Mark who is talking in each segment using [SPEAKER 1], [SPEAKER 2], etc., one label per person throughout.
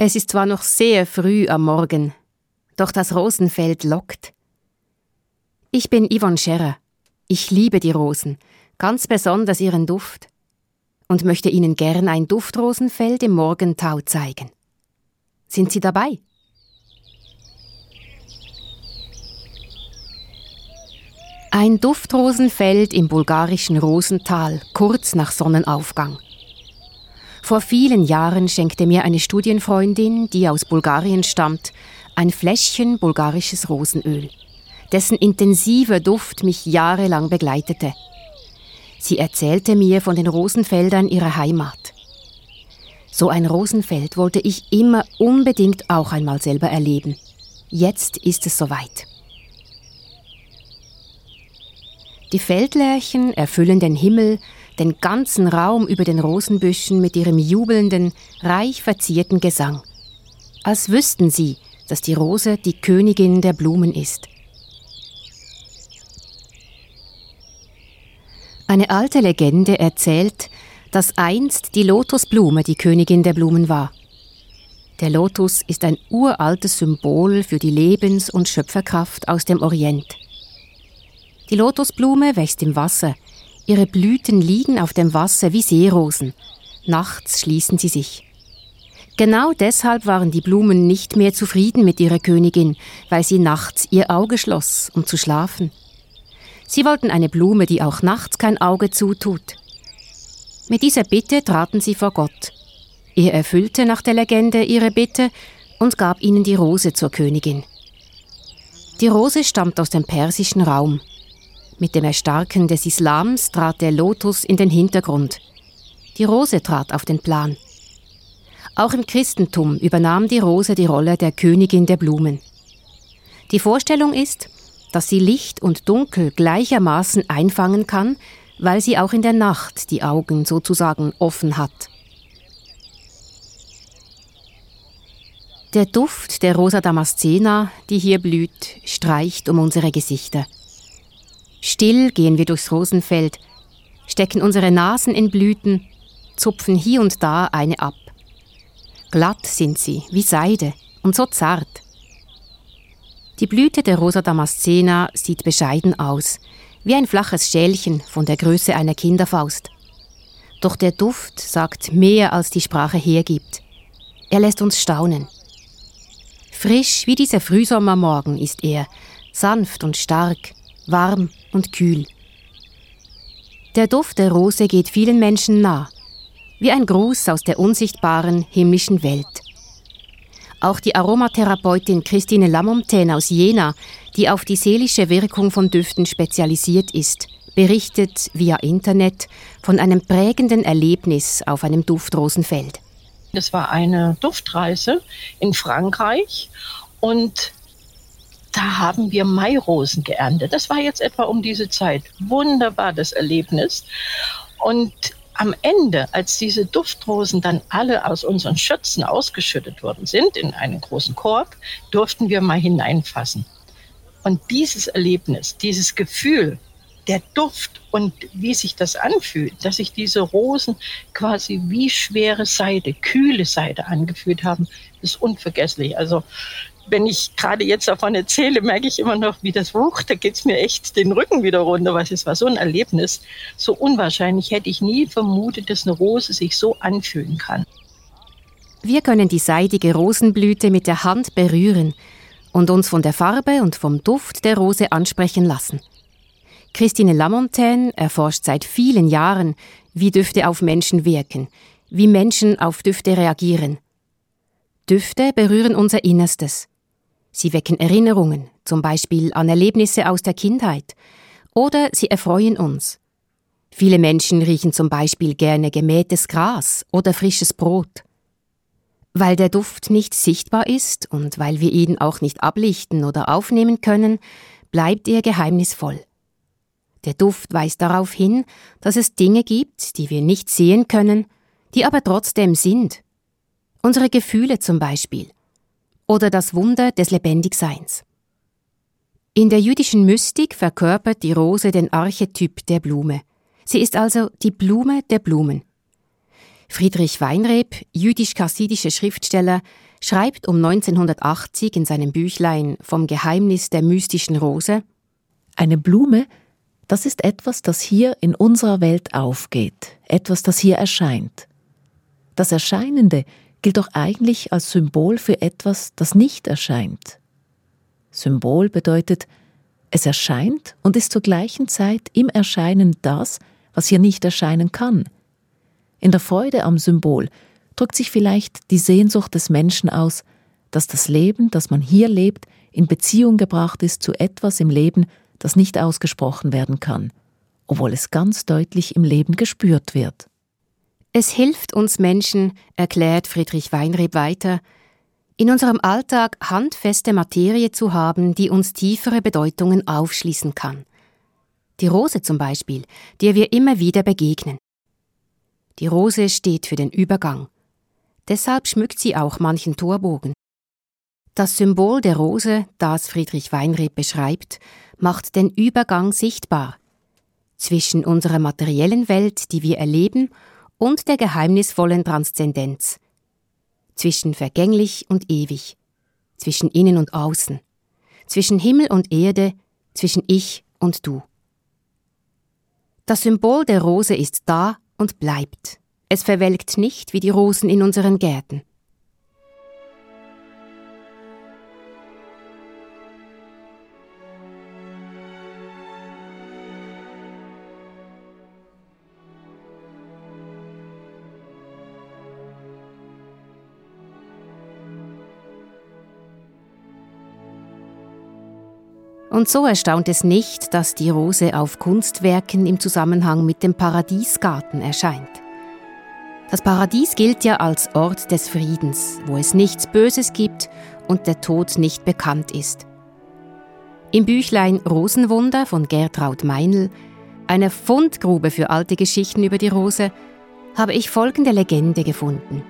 [SPEAKER 1] Es ist zwar noch sehr früh am Morgen, doch das Rosenfeld lockt. Ich bin Yvonne Scherer. Ich liebe die Rosen, ganz besonders ihren Duft, und möchte Ihnen gern ein Duftrosenfeld im Morgentau zeigen. Sind Sie dabei? Ein Duftrosenfeld im bulgarischen Rosental, kurz nach Sonnenaufgang. Vor vielen Jahren schenkte mir eine Studienfreundin, die aus Bulgarien stammt, ein Fläschchen bulgarisches Rosenöl, dessen intensiver Duft mich jahrelang begleitete. Sie erzählte mir von den Rosenfeldern ihrer Heimat. So ein Rosenfeld wollte ich immer unbedingt auch einmal selber erleben. Jetzt ist es soweit. Die Feldlärchen erfüllen den Himmel, den ganzen Raum über den Rosenbüschen mit ihrem jubelnden, reich verzierten Gesang. Als wüssten sie, dass die Rose die Königin der Blumen ist. Eine alte Legende erzählt, dass einst die Lotusblume die Königin der Blumen war. Der Lotus ist ein uraltes Symbol für die Lebens- und Schöpferkraft aus dem Orient. Die Lotusblume wächst im Wasser. Ihre Blüten liegen auf dem Wasser wie Seerosen. Nachts schließen sie sich. Genau deshalb waren die Blumen nicht mehr zufrieden mit ihrer Königin, weil sie nachts ihr Auge schloss, um zu schlafen. Sie wollten eine Blume, die auch nachts kein Auge zutut. Mit dieser Bitte traten sie vor Gott. Er erfüllte nach der Legende ihre Bitte und gab ihnen die Rose zur Königin. Die Rose stammt aus dem persischen Raum. Mit dem Erstarken des Islams trat der Lotus in den Hintergrund. Die Rose trat auf den Plan. Auch im Christentum übernahm die Rose die Rolle der Königin der Blumen. Die Vorstellung ist, dass sie Licht und Dunkel gleichermaßen einfangen kann, weil sie auch in der Nacht die Augen sozusagen offen hat. Der Duft der Rosa Damascena, die hier blüht, streicht um unsere Gesichter. Still gehen wir durchs Rosenfeld, stecken unsere Nasen in Blüten, zupfen hier und da eine ab. Glatt sind sie, wie Seide, und so zart. Die Blüte der Rosa Damascena sieht bescheiden aus, wie ein flaches Schälchen von der Größe einer Kinderfaust. Doch der Duft sagt mehr, als die Sprache hergibt. Er lässt uns staunen. Frisch wie dieser Frühsommermorgen ist er, sanft und stark, warm und kühl. Der Duft der Rose geht vielen Menschen nah, wie ein Gruß aus der unsichtbaren himmlischen Welt. Auch die Aromatherapeutin Christine Lamontaine aus Jena, die auf die seelische Wirkung von Düften spezialisiert ist, berichtet via Internet von einem prägenden Erlebnis auf einem Duftrosenfeld.
[SPEAKER 2] Das war eine Duftreise in Frankreich und da haben wir Mairosen geerntet. Das war jetzt etwa um diese Zeit. Wunderbar das Erlebnis. Und am Ende, als diese Duftrosen dann alle aus unseren Schützen ausgeschüttet worden sind in einen großen Korb, durften wir mal hineinfassen. Und dieses Erlebnis, dieses Gefühl, der Duft und wie sich das anfühlt, dass sich diese Rosen quasi wie schwere Seide, kühle Seide angefühlt haben, ist unvergesslich. Also wenn ich gerade jetzt davon erzähle, merke ich immer noch, wie das wuch, da geht es mir echt den Rücken wieder runter, weil es war so ein Erlebnis, so unwahrscheinlich, hätte ich nie vermutet, dass eine Rose sich so anfühlen kann.
[SPEAKER 1] Wir können die seidige Rosenblüte mit der Hand berühren und uns von der Farbe und vom Duft der Rose ansprechen lassen. Christine Lamontaine erforscht seit vielen Jahren, wie Düfte auf Menschen wirken, wie Menschen auf Düfte reagieren. Düfte berühren unser Innerstes. Sie wecken Erinnerungen, zum Beispiel an Erlebnisse aus der Kindheit, oder sie erfreuen uns. Viele Menschen riechen zum Beispiel gerne gemähtes Gras oder frisches Brot. Weil der Duft nicht sichtbar ist und weil wir ihn auch nicht ablichten oder aufnehmen können, bleibt er geheimnisvoll. Der Duft weist darauf hin, dass es Dinge gibt, die wir nicht sehen können, die aber trotzdem sind. Unsere Gefühle zum Beispiel oder das Wunder des Lebendigseins. In der jüdischen Mystik verkörpert die Rose den Archetyp der Blume. Sie ist also die Blume der Blumen. Friedrich Weinreb, jüdisch-chassidischer Schriftsteller, schreibt um 1980 in seinem Büchlein Vom Geheimnis der mystischen Rose
[SPEAKER 3] Eine Blume, das ist etwas, das hier in unserer Welt aufgeht, etwas, das hier erscheint. Das Erscheinende gilt doch eigentlich als Symbol für etwas, das nicht erscheint. Symbol bedeutet, es erscheint und ist zur gleichen Zeit im Erscheinen das, was hier nicht erscheinen kann – in der Freude am Symbol drückt sich vielleicht die Sehnsucht des Menschen aus, dass das Leben, das man hier lebt, in Beziehung gebracht ist zu etwas im Leben, das nicht ausgesprochen werden kann, obwohl es ganz deutlich im Leben gespürt wird.
[SPEAKER 1] Es hilft uns Menschen, erklärt Friedrich Weinreb weiter, in unserem Alltag handfeste Materie zu haben, die uns tiefere Bedeutungen aufschließen kann. Die Rose zum Beispiel, der wir immer wieder begegnen. Die Rose steht für den Übergang. Deshalb schmückt sie auch manchen Torbogen. Das Symbol der Rose, das Friedrich Weinreb beschreibt, macht den Übergang sichtbar zwischen unserer materiellen Welt, die wir erleben, und der geheimnisvollen Transzendenz, zwischen vergänglich und ewig, zwischen innen und außen, zwischen Himmel und Erde, zwischen ich und du. Das Symbol der Rose ist da und bleibt. Es verwelkt nicht wie die Rosen in unseren Gärten. Und so erstaunt es nicht, dass die Rose auf Kunstwerken im Zusammenhang mit dem Paradiesgarten erscheint. Das Paradies gilt ja als Ort des Friedens, wo es nichts Böses gibt und der Tod nicht bekannt ist. Im Büchlein Rosenwunder von Gertraud Meinl, einer Fundgrube für alte Geschichten über die Rose, habe ich folgende Legende gefunden.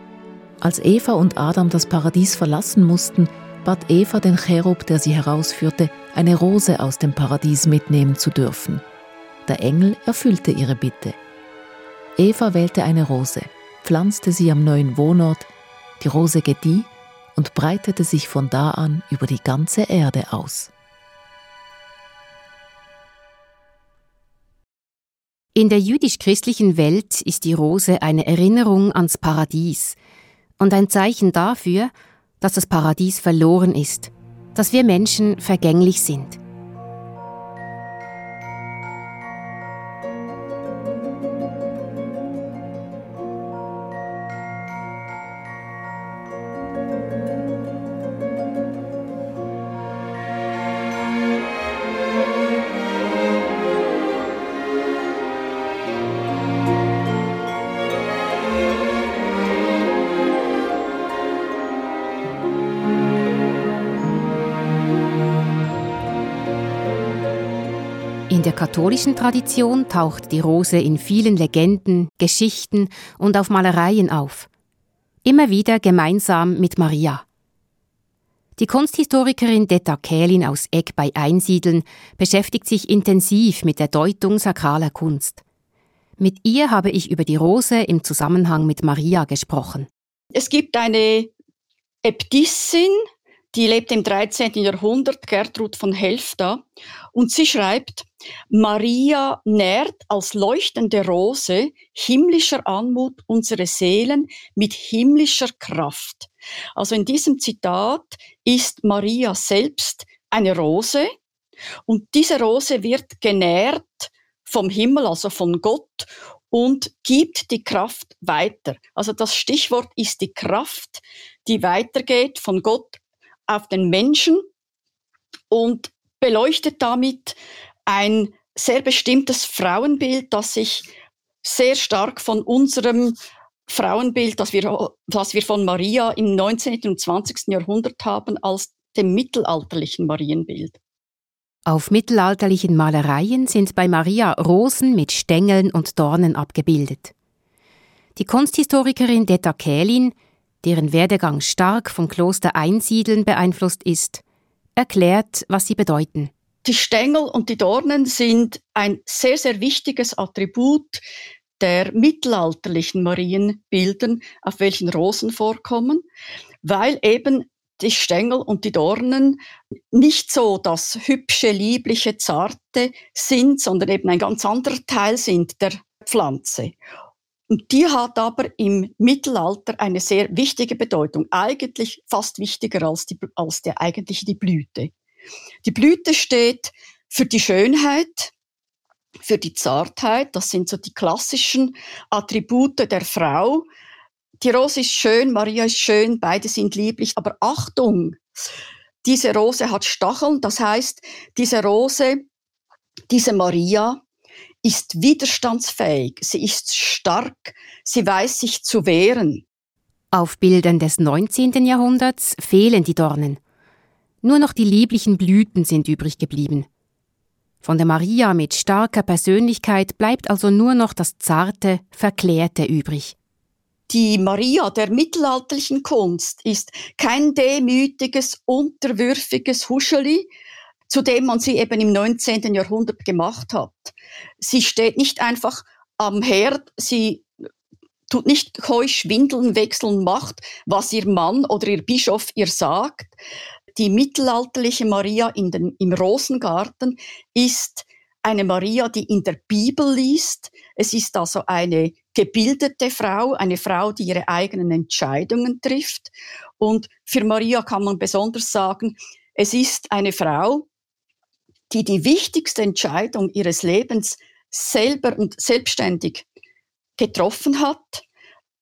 [SPEAKER 3] Als Eva und Adam das Paradies verlassen mussten, bat Eva den Cherub, der sie herausführte, eine Rose aus dem Paradies mitnehmen zu dürfen. Der Engel erfüllte ihre Bitte. Eva wählte eine Rose, pflanzte sie am neuen Wohnort, die Rose gedieh und breitete sich von da an über die ganze Erde aus.
[SPEAKER 1] In der jüdisch-christlichen Welt ist die Rose eine Erinnerung ans Paradies und ein Zeichen dafür, dass das Paradies verloren ist, dass wir Menschen vergänglich sind. Der katholischen Tradition taucht die Rose in vielen Legenden, Geschichten und auf Malereien auf. Immer wieder gemeinsam mit Maria. Die Kunsthistorikerin Detta Kählin aus Egg bei Einsiedeln beschäftigt sich intensiv mit der Deutung sakraler Kunst. Mit ihr habe ich über die Rose im Zusammenhang mit Maria gesprochen.
[SPEAKER 4] Es gibt eine Äbtissin, die lebt im 13. Jahrhundert, Gertrud von Helfta, und sie schreibt, Maria nährt als leuchtende Rose himmlischer Anmut unsere Seelen mit himmlischer Kraft. Also in diesem Zitat ist Maria selbst eine Rose und diese Rose wird genährt vom Himmel, also von Gott und gibt die Kraft weiter. Also das Stichwort ist die Kraft, die weitergeht von Gott auf den Menschen und beleuchtet damit ein sehr bestimmtes Frauenbild, das sich sehr stark von unserem Frauenbild, das wir, das wir von Maria im 19. und 20. Jahrhundert haben, als dem mittelalterlichen Marienbild.
[SPEAKER 1] Auf mittelalterlichen Malereien sind bei Maria Rosen mit Stängeln und Dornen abgebildet. Die Kunsthistorikerin Detta Kählin deren Werdegang stark vom Kloster Einsiedeln beeinflusst ist, erklärt, was sie bedeuten.
[SPEAKER 4] Die Stängel und die Dornen sind ein sehr, sehr wichtiges Attribut der mittelalterlichen Marienbildern, auf welchen Rosen vorkommen, weil eben die Stängel und die Dornen nicht so das hübsche, liebliche, zarte sind, sondern eben ein ganz anderer Teil sind der Pflanze. Und die hat aber im Mittelalter eine sehr wichtige Bedeutung, eigentlich fast wichtiger als, die, als der eigentliche die Blüte. Die Blüte steht für die Schönheit, für die Zartheit, das sind so die klassischen Attribute der Frau. Die Rose ist schön, Maria ist schön, beide sind lieblich, aber Achtung, diese Rose hat Stacheln, das heißt, diese Rose, diese Maria ist widerstandsfähig, sie ist stark, sie weiß sich zu wehren.
[SPEAKER 1] Auf Bildern des 19. Jahrhunderts fehlen die Dornen. Nur noch die lieblichen Blüten sind übrig geblieben. Von der Maria mit starker Persönlichkeit bleibt also nur noch das zarte, verklärte übrig.
[SPEAKER 4] Die Maria der mittelalterlichen Kunst ist kein demütiges, unterwürfiges Huscheli, zu dem man sie eben im 19. Jahrhundert gemacht hat. Sie steht nicht einfach am Herd, sie tut nicht keusch Windeln wechseln, macht, was ihr Mann oder ihr Bischof ihr sagt, die mittelalterliche Maria in den, im Rosengarten ist eine Maria, die in der Bibel liest. Es ist also eine gebildete Frau, eine Frau, die ihre eigenen Entscheidungen trifft. Und für Maria kann man besonders sagen, es ist eine Frau, die die wichtigste Entscheidung ihres Lebens selber und selbstständig getroffen hat.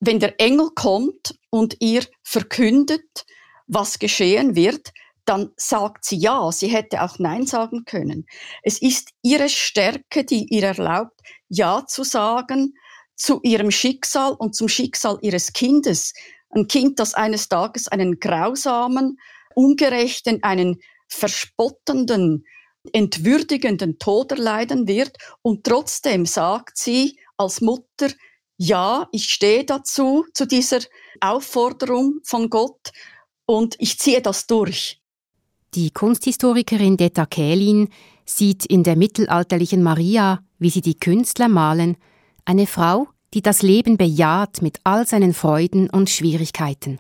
[SPEAKER 4] Wenn der Engel kommt und ihr verkündet, was geschehen wird, dann sagt sie ja. Sie hätte auch Nein sagen können. Es ist ihre Stärke, die ihr erlaubt, Ja zu sagen zu ihrem Schicksal und zum Schicksal ihres Kindes. Ein Kind, das eines Tages einen grausamen, ungerechten, einen verspottenden, entwürdigenden Tod erleiden wird. Und trotzdem sagt sie als Mutter, ja, ich stehe dazu, zu dieser Aufforderung von Gott und ich ziehe das durch.
[SPEAKER 1] Die Kunsthistorikerin Detta Kählin sieht in der mittelalterlichen Maria, wie sie die Künstler malen, eine Frau, die das Leben bejaht mit all seinen Freuden und Schwierigkeiten.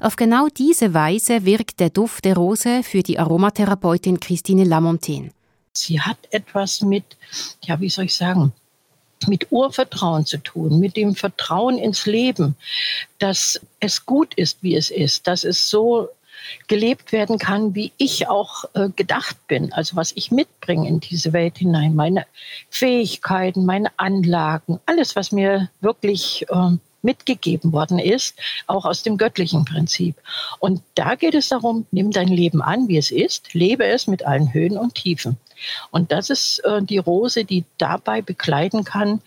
[SPEAKER 1] Auf genau diese Weise wirkt der Duft der Rose für die Aromatherapeutin Christine Lamontaine.
[SPEAKER 2] Sie hat etwas mit, ja, wie soll ich sagen, mit Urvertrauen zu tun, mit dem Vertrauen ins Leben, dass es gut ist, wie es ist, dass es so gelebt werden kann, wie ich auch äh, gedacht bin, also was ich mitbringe in diese Welt hinein, meine Fähigkeiten, meine Anlagen, alles, was mir wirklich äh, mitgegeben worden ist, auch aus dem göttlichen Prinzip. Und da geht es darum, nimm dein Leben an, wie es ist, lebe es mit allen Höhen und Tiefen. Und das ist äh, die Rose, die dabei bekleiden kann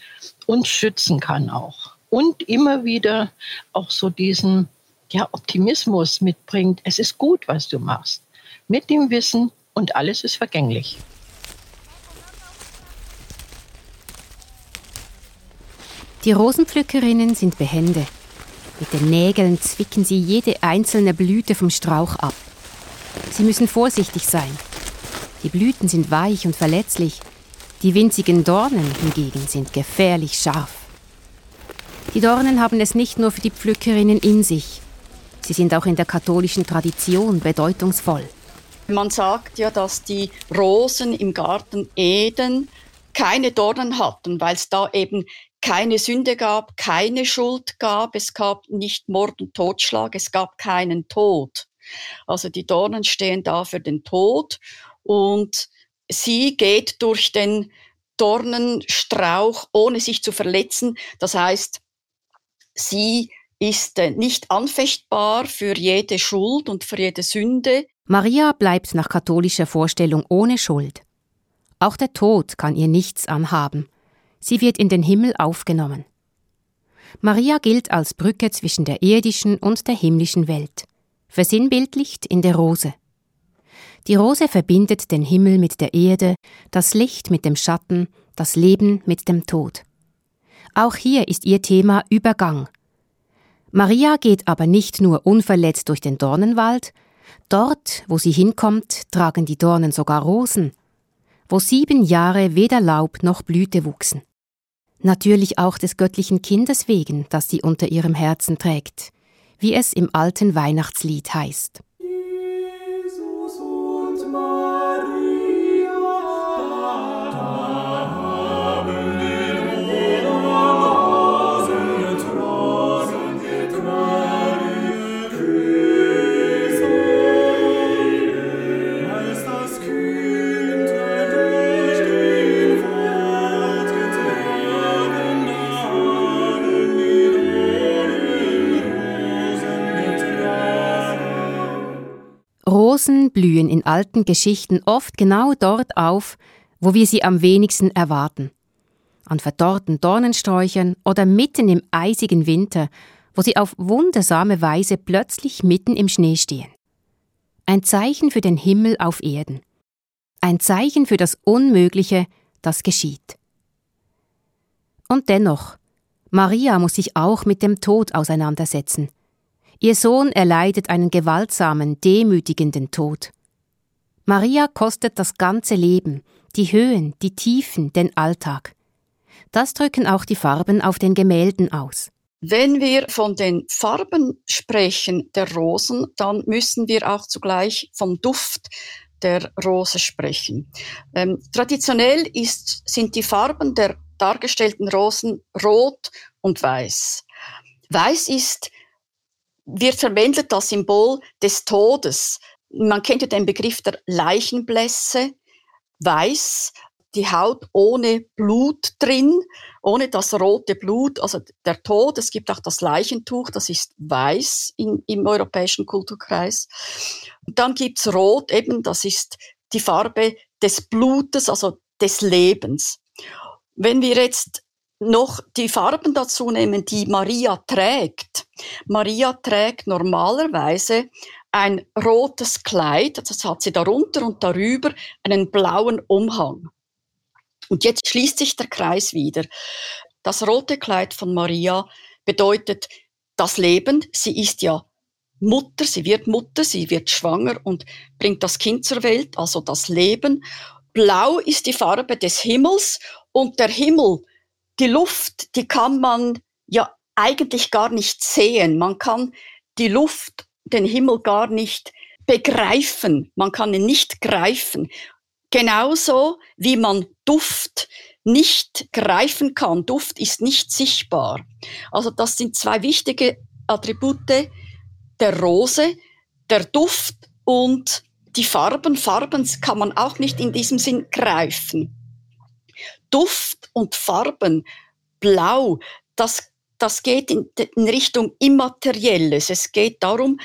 [SPEAKER 2] und schützen kann auch. Und immer wieder auch so diesen ja, Optimismus mitbringt. Es ist gut, was du machst. Mit dem Wissen und alles ist vergänglich.
[SPEAKER 1] Die Rosenpflückerinnen sind behende. Mit den Nägeln zwicken sie jede einzelne Blüte vom Strauch ab. Sie müssen vorsichtig sein. Die Blüten sind weich und verletzlich. Die winzigen Dornen hingegen sind gefährlich scharf. Die Dornen haben es nicht nur für die Pflückerinnen in sich. Sie sind auch in der katholischen Tradition bedeutungsvoll.
[SPEAKER 4] Man sagt ja, dass die Rosen im Garten Eden keine Dornen hatten, weil es da eben keine Sünde gab, keine Schuld gab, es gab nicht Mord und Totschlag, es gab keinen Tod. Also die Dornen stehen da für den Tod und sie geht durch den Dornenstrauch, ohne sich zu verletzen. Das heißt, sie ist äh, nicht anfechtbar für jede Schuld und für jede Sünde.
[SPEAKER 1] Maria bleibt nach katholischer Vorstellung ohne Schuld. Auch der Tod kann ihr nichts anhaben. Sie wird in den Himmel aufgenommen. Maria gilt als Brücke zwischen der irdischen und der himmlischen Welt, versinnbildlicht in der Rose. Die Rose verbindet den Himmel mit der Erde, das Licht mit dem Schatten, das Leben mit dem Tod. Auch hier ist ihr Thema Übergang, Maria geht aber nicht nur unverletzt durch den Dornenwald, dort, wo sie hinkommt, tragen die Dornen sogar Rosen, wo sieben Jahre weder Laub noch Blüte wuchsen. Natürlich auch des göttlichen Kindes wegen, das sie unter ihrem Herzen trägt, wie es im alten Weihnachtslied heißt. Rosen blühen in alten Geschichten oft genau dort auf, wo wir sie am wenigsten erwarten. An verdorrten Dornensträuchern oder mitten im eisigen Winter, wo sie auf wundersame Weise plötzlich mitten im Schnee stehen. Ein Zeichen für den Himmel auf Erden. Ein Zeichen für das Unmögliche, das geschieht. Und dennoch, Maria muss sich auch mit dem Tod auseinandersetzen. Ihr Sohn erleidet einen gewaltsamen, demütigenden Tod. Maria kostet das ganze Leben, die Höhen, die Tiefen, den Alltag. Das drücken auch die Farben auf den Gemälden aus.
[SPEAKER 4] Wenn wir von den Farben sprechen der Rosen, dann müssen wir auch zugleich vom Duft der Rose sprechen. Ähm, traditionell ist, sind die Farben der dargestellten Rosen rot und weiß. Weiß ist wird verwendet das Symbol des Todes. Man kennt ja den Begriff der Leichenblässe, weiß, die Haut ohne Blut drin, ohne das rote Blut, also der Tod. Es gibt auch das Leichentuch, das ist weiß in, im europäischen Kulturkreis. Und dann gibt's Rot, eben, das ist die Farbe des Blutes, also des Lebens. Wenn wir jetzt noch die Farben dazu nehmen, die Maria trägt. Maria trägt normalerweise ein rotes Kleid, das hat sie darunter und darüber einen blauen Umhang. Und jetzt schließt sich der Kreis wieder. Das rote Kleid von Maria bedeutet das Leben. Sie ist ja Mutter, sie wird Mutter, sie wird schwanger und bringt das Kind zur Welt, also das Leben. Blau ist die Farbe des Himmels und der Himmel die Luft, die kann man ja eigentlich gar nicht sehen. Man kann die Luft, den Himmel gar nicht begreifen. Man kann ihn nicht greifen. Genauso wie man Duft nicht greifen kann. Duft ist nicht sichtbar. Also das sind zwei wichtige Attribute der Rose, der Duft und die Farben. Farben kann man auch nicht in diesem Sinn greifen. Duft und Farben, Blau, das, das geht in, in Richtung Immaterielles. Es geht darum,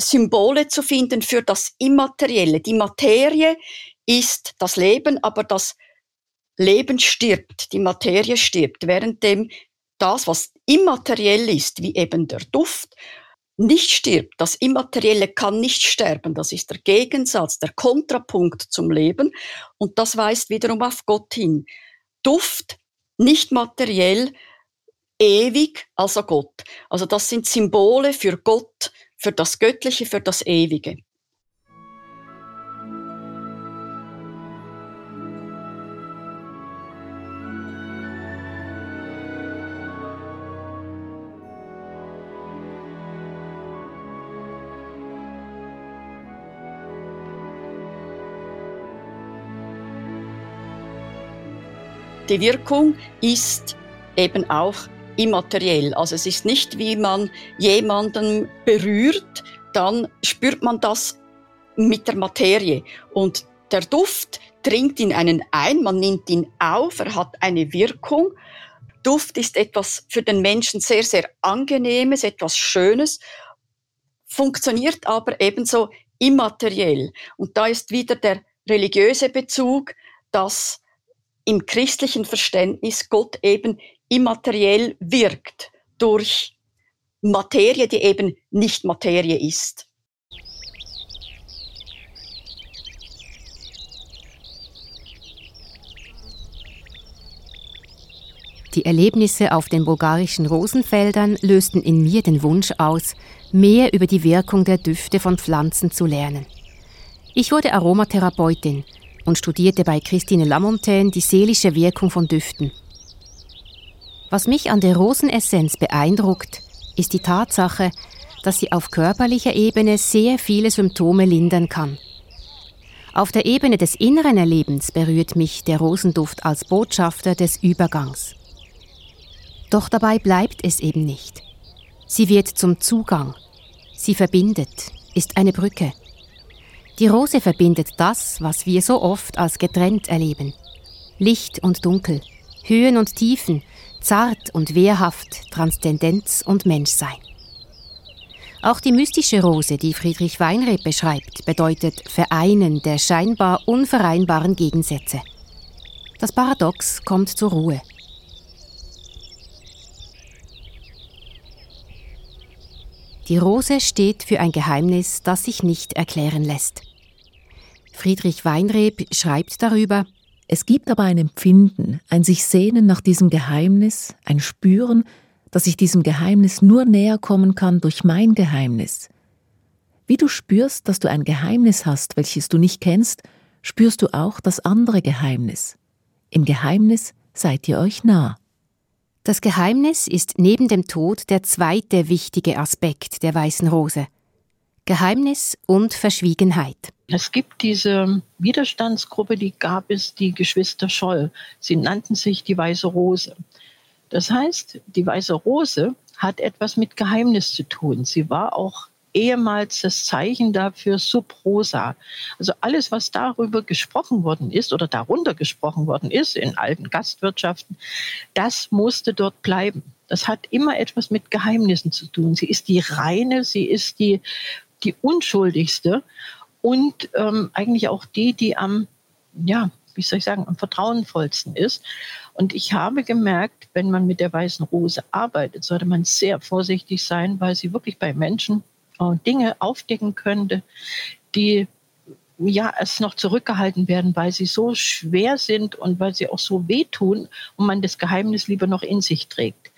[SPEAKER 4] Symbole zu finden für das Immaterielle. Die Materie ist das Leben, aber das Leben stirbt, die Materie stirbt, währenddem das, was immateriell ist, wie eben der Duft, nicht stirbt. Das Immaterielle kann nicht sterben. Das ist der Gegensatz, der Kontrapunkt zum Leben. Und das weist wiederum auf Gott hin. Duft, nicht materiell, ewig, also Gott. Also das sind Symbole für Gott, für das Göttliche, für das Ewige. Die Wirkung ist eben auch immateriell. Also es ist nicht, wie man jemanden berührt, dann spürt man das mit der Materie. Und der Duft dringt in einen ein, man nimmt ihn auf, er hat eine Wirkung. Duft ist etwas für den Menschen sehr, sehr angenehmes, etwas Schönes, funktioniert aber ebenso immateriell. Und da ist wieder der religiöse Bezug, dass im christlichen Verständnis Gott eben immateriell wirkt durch Materie, die eben nicht Materie ist.
[SPEAKER 1] Die Erlebnisse auf den bulgarischen Rosenfeldern lösten in mir den Wunsch aus, mehr über die Wirkung der Düfte von Pflanzen zu lernen. Ich wurde Aromatherapeutin und studierte bei Christine Lamontaine die seelische Wirkung von Düften. Was mich an der Rosenessenz beeindruckt, ist die Tatsache, dass sie auf körperlicher Ebene sehr viele Symptome lindern kann. Auf der Ebene des inneren Erlebens berührt mich der Rosenduft als Botschafter des Übergangs. Doch dabei bleibt es eben nicht. Sie wird zum Zugang. Sie verbindet, ist eine Brücke. Die Rose verbindet das, was wir so oft als getrennt erleben. Licht und Dunkel, Höhen und Tiefen, zart und wehrhaft, Transzendenz und Menschsein. Auch die mystische Rose, die Friedrich Weinreb beschreibt, bedeutet Vereinen der scheinbar unvereinbaren Gegensätze. Das Paradox kommt zur Ruhe. Die Rose steht für ein Geheimnis, das sich nicht erklären lässt. Friedrich Weinreb schreibt darüber,
[SPEAKER 3] es gibt aber ein Empfinden, ein sich sehnen nach diesem Geheimnis, ein Spüren, dass ich diesem Geheimnis nur näher kommen kann durch mein Geheimnis. Wie du spürst, dass du ein Geheimnis hast, welches du nicht kennst, spürst du auch das andere Geheimnis. Im Geheimnis seid ihr euch nah.
[SPEAKER 1] Das Geheimnis ist neben dem Tod der zweite wichtige Aspekt der weißen Rose. Geheimnis und Verschwiegenheit.
[SPEAKER 2] Es gibt diese Widerstandsgruppe, die gab es, die Geschwister Scholl. Sie nannten sich die Weiße Rose. Das heißt, die Weiße Rose hat etwas mit Geheimnis zu tun. Sie war auch ehemals das Zeichen dafür Subrosa. Also alles, was darüber gesprochen worden ist oder darunter gesprochen worden ist in alten Gastwirtschaften, das musste dort bleiben. Das hat immer etwas mit Geheimnissen zu tun. Sie ist die reine, sie ist die, die unschuldigste und ähm, eigentlich auch die, die am, ja, wie soll ich sagen, am vertrauenvollsten ist. Und ich habe gemerkt, wenn man mit der weißen Rose arbeitet, sollte man sehr vorsichtig sein, weil sie wirklich bei Menschen äh, Dinge aufdecken könnte, die ja erst noch zurückgehalten werden, weil sie so schwer sind und weil sie auch so wehtun und man das Geheimnis lieber noch in sich trägt.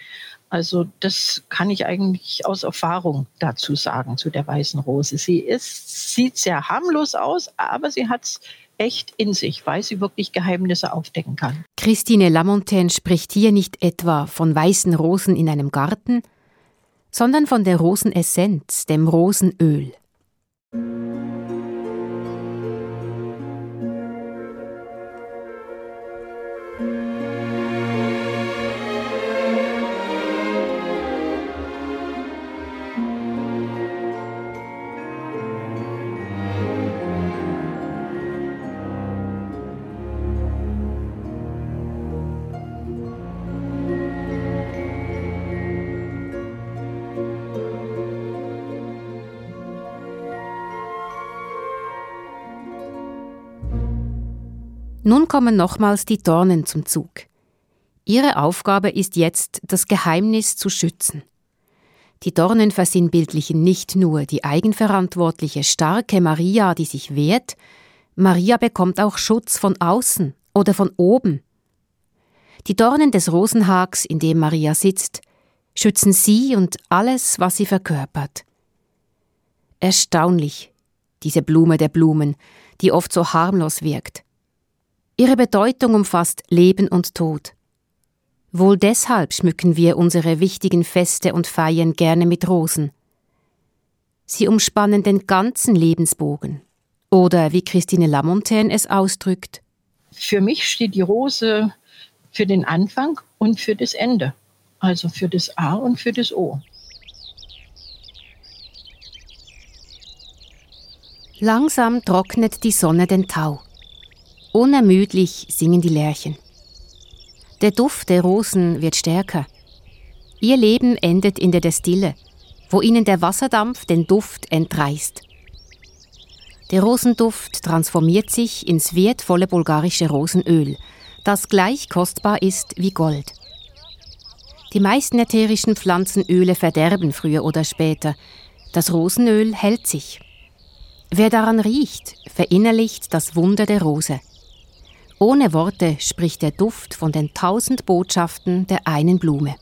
[SPEAKER 2] Also das kann ich eigentlich aus Erfahrung dazu sagen, zu der weißen Rose. Sie ist, sieht sehr harmlos aus, aber sie hat es echt in sich, weil sie wirklich Geheimnisse aufdecken kann.
[SPEAKER 1] Christine Lamontaine spricht hier nicht etwa von weißen Rosen in einem Garten, sondern von der Rosenessenz, dem Rosenöl. Nun kommen nochmals die Dornen zum Zug. Ihre Aufgabe ist jetzt, das Geheimnis zu schützen. Die Dornen versinnbildlichen nicht nur die eigenverantwortliche, starke Maria, die sich wehrt, Maria bekommt auch Schutz von außen oder von oben. Die Dornen des Rosenhags, in dem Maria sitzt, schützen sie und alles, was sie verkörpert. Erstaunlich, diese Blume der Blumen, die oft so harmlos wirkt. Ihre Bedeutung umfasst Leben und Tod. Wohl deshalb schmücken wir unsere wichtigen Feste und Feiern gerne mit Rosen. Sie umspannen den ganzen Lebensbogen. Oder wie Christine Lamontaine es ausdrückt.
[SPEAKER 2] Für mich steht die Rose für den Anfang und für das Ende. Also für das A und für das O.
[SPEAKER 1] Langsam trocknet die Sonne den Tau. Unermüdlich singen die Lerchen. Der Duft der Rosen wird stärker. Ihr Leben endet in der Destille, wo ihnen der Wasserdampf den Duft entreißt. Der Rosenduft transformiert sich ins wertvolle bulgarische Rosenöl, das gleich kostbar ist wie Gold. Die meisten ätherischen Pflanzenöle verderben früher oder später. Das Rosenöl hält sich. Wer daran riecht, verinnerlicht das Wunder der Rose. Ohne Worte spricht der Duft von den tausend Botschaften der einen Blume.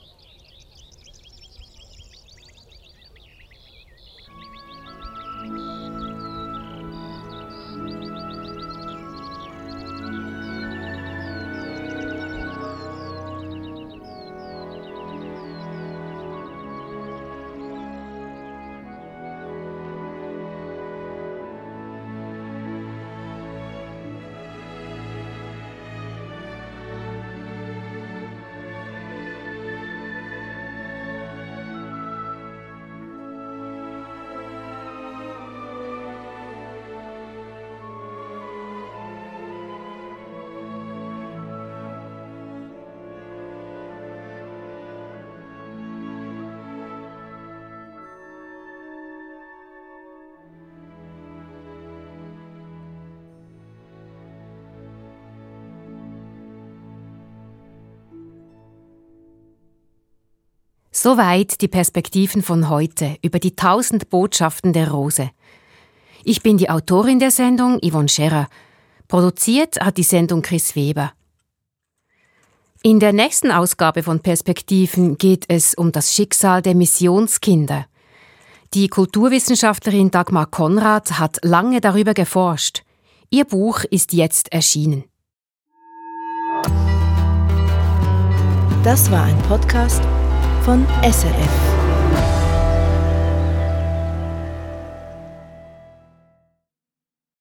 [SPEAKER 1] Soweit die Perspektiven von heute über die tausend Botschaften der Rose. Ich bin die Autorin der Sendung, Yvonne Scherer. Produziert hat die Sendung Chris Weber. In der nächsten Ausgabe von Perspektiven geht es um das Schicksal der Missionskinder. Die Kulturwissenschaftlerin Dagmar Konrad hat lange darüber geforscht. Ihr Buch ist jetzt erschienen.
[SPEAKER 3] Das war ein Podcast von SRF.